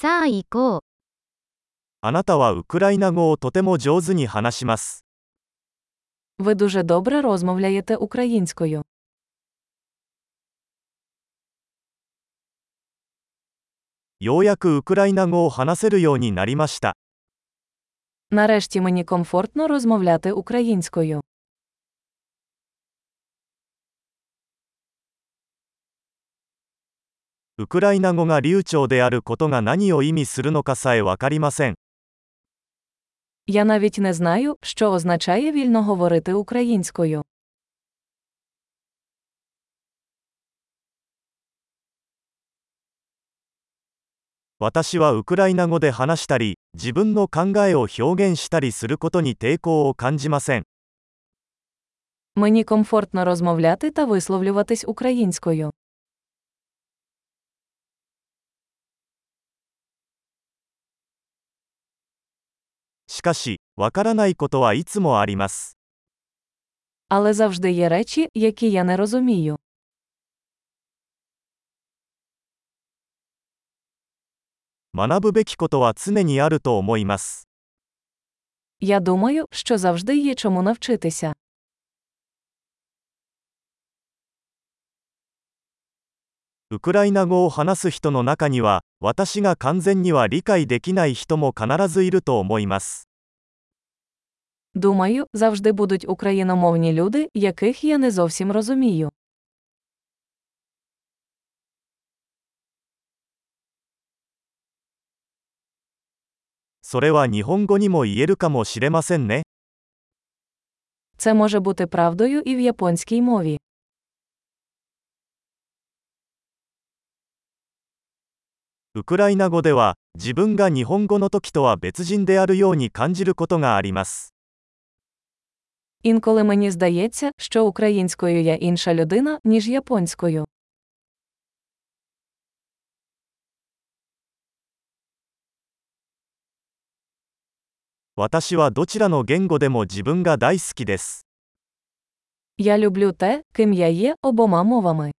さあ行こう。あなたはウクライナ語をとても上手に話します。 Ви дуже добре розмовляєте українською. ようやくウクライナ語を話せるようになりました。 Нарешті мені комфортно розмовляти українською. ウクライナ語が流暢であることが何を意味するのかさえわかりません。 Я навіть не знаю, що означає вільно говорити українською. 私はウクライナ語で話したり、自分の考えを表現したりすることに抵抗を感じません。 Мені комфортно розмовляти та висловлюватись українською. しかし、わからないことはいつもあります。 Але завжди є речі, які я не розумію. 学ぶべきことは常にあると思います。 Я думаю, що завжди є чому навчитися. ウクライナ語を話す人の中には、私が完全には理解できない人も必ずいると思います。 Думаю, завжди будуть україномовні люди, яких я не зовсім розумію. それは日本語にも言えるかもしれませんね。 Це може бути правдою і в японській мові. ウクライナ語では、自分が日本語の時とは別人であるように感じることがあります。 Інколи мені здається, що українською я інша людина, ніж японською. 私はどちらの言語でも自分が大好きです。 Я люблю те, ким я є обома мовами.